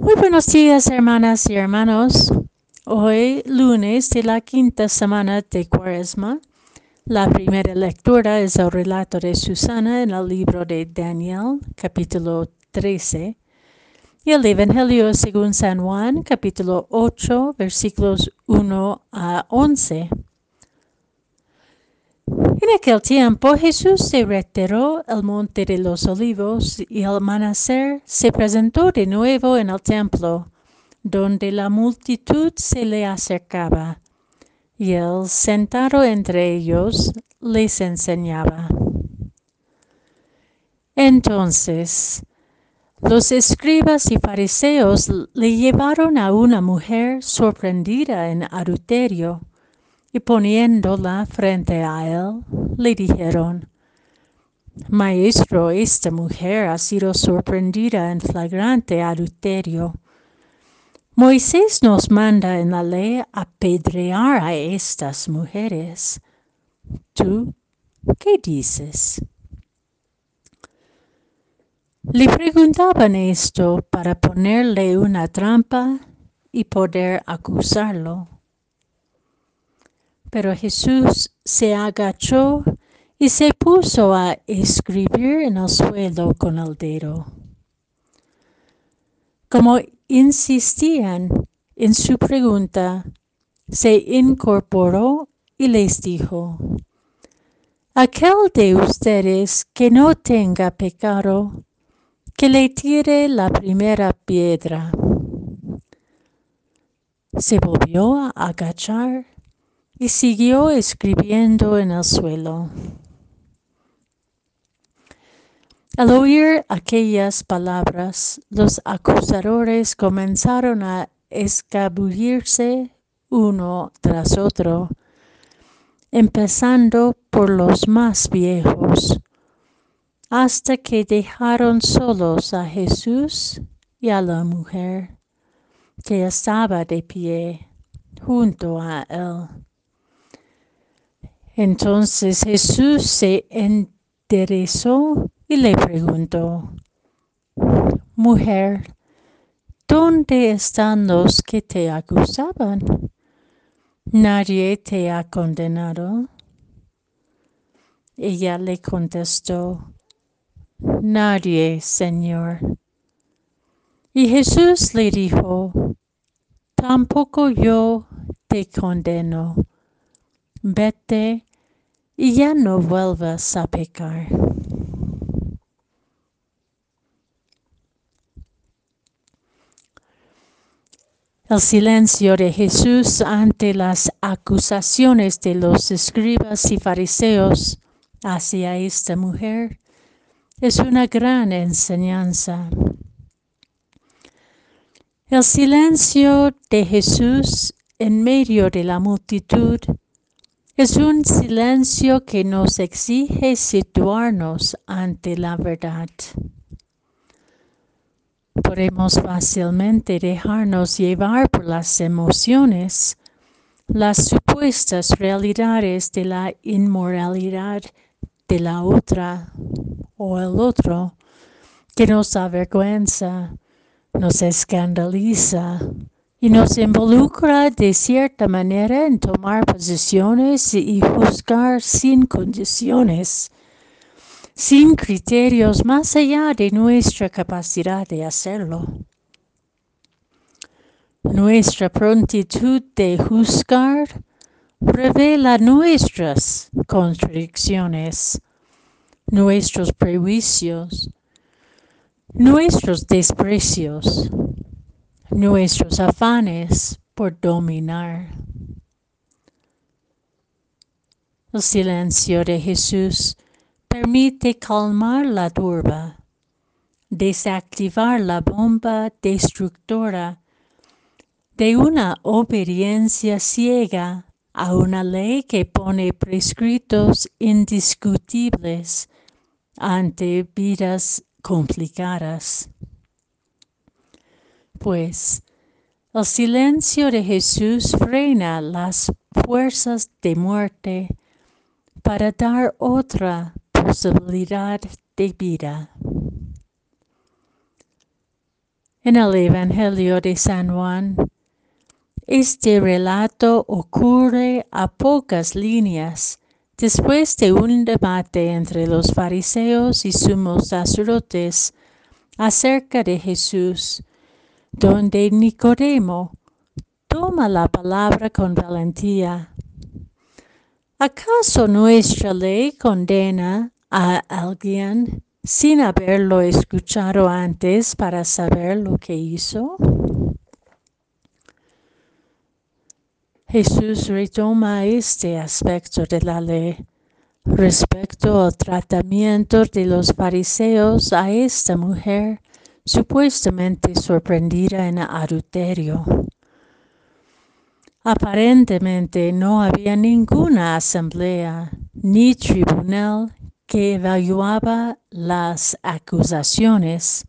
Muy buenos días, hermanas y hermanos. Hoy, lunes de la quinta semana de Cuaresma, la primera lectura es el relato de Susana en el libro de Daniel, capítulo 13, y el Evangelio según San Juan, capítulo 8, versículos 1 a 11. En aquel tiempo Jesús se retiró al monte de los olivos y al amanecer se presentó de nuevo en el templo, donde la multitud se le acercaba, y él, sentado entre ellos, les enseñaba. Entonces, los escribas y fariseos le llevaron a una mujer sorprendida en adulterio y poniéndola frente a él, le dijeron, Maestro, esta mujer ha sido sorprendida en flagrante adulterio. Moisés nos manda en la ley apedrear a estas mujeres. ¿Tú qué dices? Le preguntaban esto para ponerle una trampa y poder acusarlo. Pero Jesús se agachó y se puso a escribir en el suelo con el dedo. Como insistían en su pregunta, se incorporó y les dijo, Aquel de ustedes que no tenga pecado, que le tire la primera piedra. Se volvió a agachar y siguió escribiendo en el suelo. Al oír aquellas palabras, los acusadores comenzaron a escabullirse uno tras otro, empezando por los más viejos, hasta que dejaron solos a Jesús y a la mujer que estaba de pie junto a él. Entonces Jesús se enderezó y le preguntó, Mujer, ¿dónde están los que te acusaban? ¿Nadie te ha condenado? Ella le contestó, Nadie, Señor. Y Jesús le dijo, Tampoco yo te condeno. Vete y ya no vuelvas a pecar. El silencio de Jesús ante las acusaciones de los escribas y fariseos hacia esta mujer es una gran enseñanza. El silencio de Jesús en medio de la multitud es un silencio que nos exige situarnos ante la verdad. Podemos fácilmente dejarnos llevar por las emociones, las supuestas realidades de la inmoralidad de la otra o el otro, que nos avergüenza, nos escandaliza, y nos involucra de cierta manera en tomar posiciones y juzgar sin condiciones, sin criterios más allá de nuestra capacidad de hacerlo. Nuestra prontitud de juzgar revela nuestras contradicciones, nuestros prejuicios, nuestros desprecios nuestros afanes por dominar. El silencio de Jesús permite calmar la turba, desactivar la bomba destructora de una obediencia ciega a una ley que pone prescritos indiscutibles ante vidas complicadas pues el silencio de Jesús frena las fuerzas de muerte para dar otra posibilidad de vida. En el Evangelio de San Juan, este relato ocurre a pocas líneas después de un debate entre los fariseos y sumos sacerdotes acerca de Jesús, donde Nicodemo toma la palabra con valentía. ¿Acaso nuestra ley condena a alguien sin haberlo escuchado antes para saber lo que hizo? Jesús retoma este aspecto de la ley respecto al tratamiento de los fariseos a esta mujer supuestamente sorprendida en adulterio. Aparentemente no había ninguna asamblea ni tribunal que evaluaba las acusaciones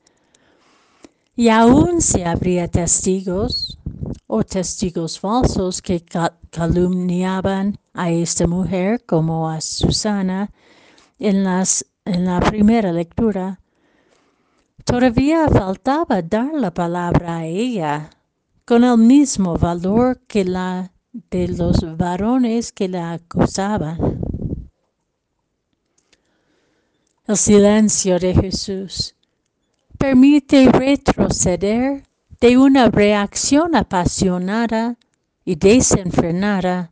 y aún si habría testigos o testigos falsos que calumniaban a esta mujer como a Susana en, la primera lectura, todavía faltaba dar la palabra a ella con el mismo valor que la de los varones que la acusaban. El silencio de Jesús permite retroceder de una reacción apasionada y desenfrenada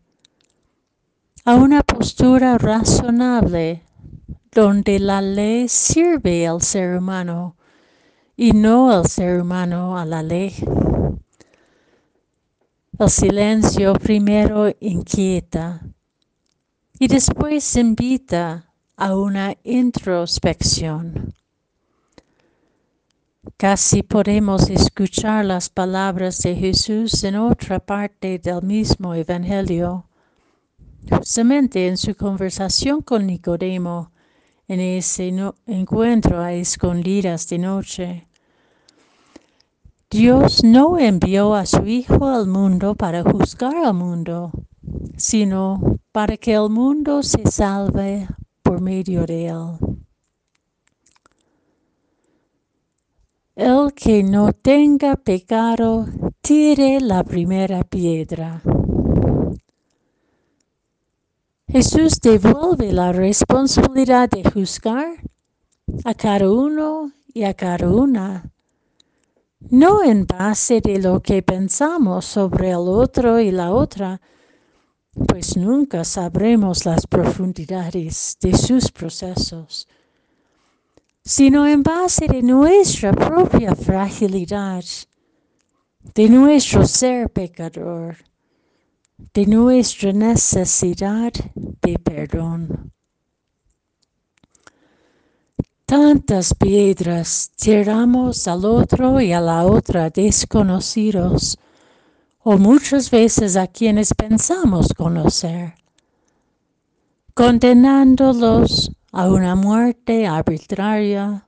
a una postura razonable donde la ley sirve al ser humano y no al ser humano a la ley. El silencio primero inquieta y después invita a una introspección. Casi podemos escuchar las palabras de Jesús en otra parte del mismo Evangelio, justamente en su conversación con Nicodemo, en ese encuentro a escondidas de noche. Dios no envió a su Hijo al mundo para juzgar al mundo, sino para que el mundo se salve por medio de él. El que no tenga pecado, tire la primera piedra. Jesús devuelve la responsabilidad de juzgar a cada uno y a cada una, no en base de lo que pensamos sobre el otro y la otra, pues nunca sabremos las profundidades de sus procesos sino en base de nuestra propia fragilidad, de nuestro ser pecador, de nuestra necesidad de perdón. Tantas piedras tiramos al otro y a la otra desconocidos, o muchas veces a quienes pensamos conocer, condenándolos a una muerte arbitraria,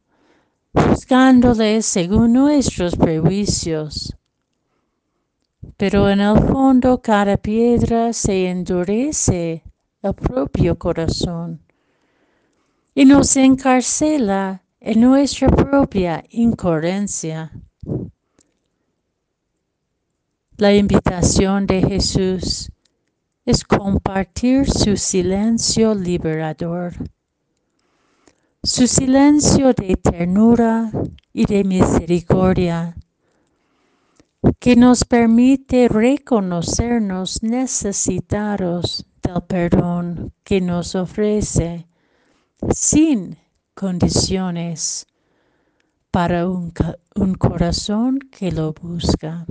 juzgándole según nuestros prejuicios. Pero en el fondo cada piedra se endurece el propio corazón y nos encarcela en nuestra propia incoherencia. La invitación de Jesús es compartir su silencio liberador su silencio de ternura y de misericordia, que nos permite reconocernos necesitados del perdón que nos ofrece sin condiciones para un, un corazón que lo busca.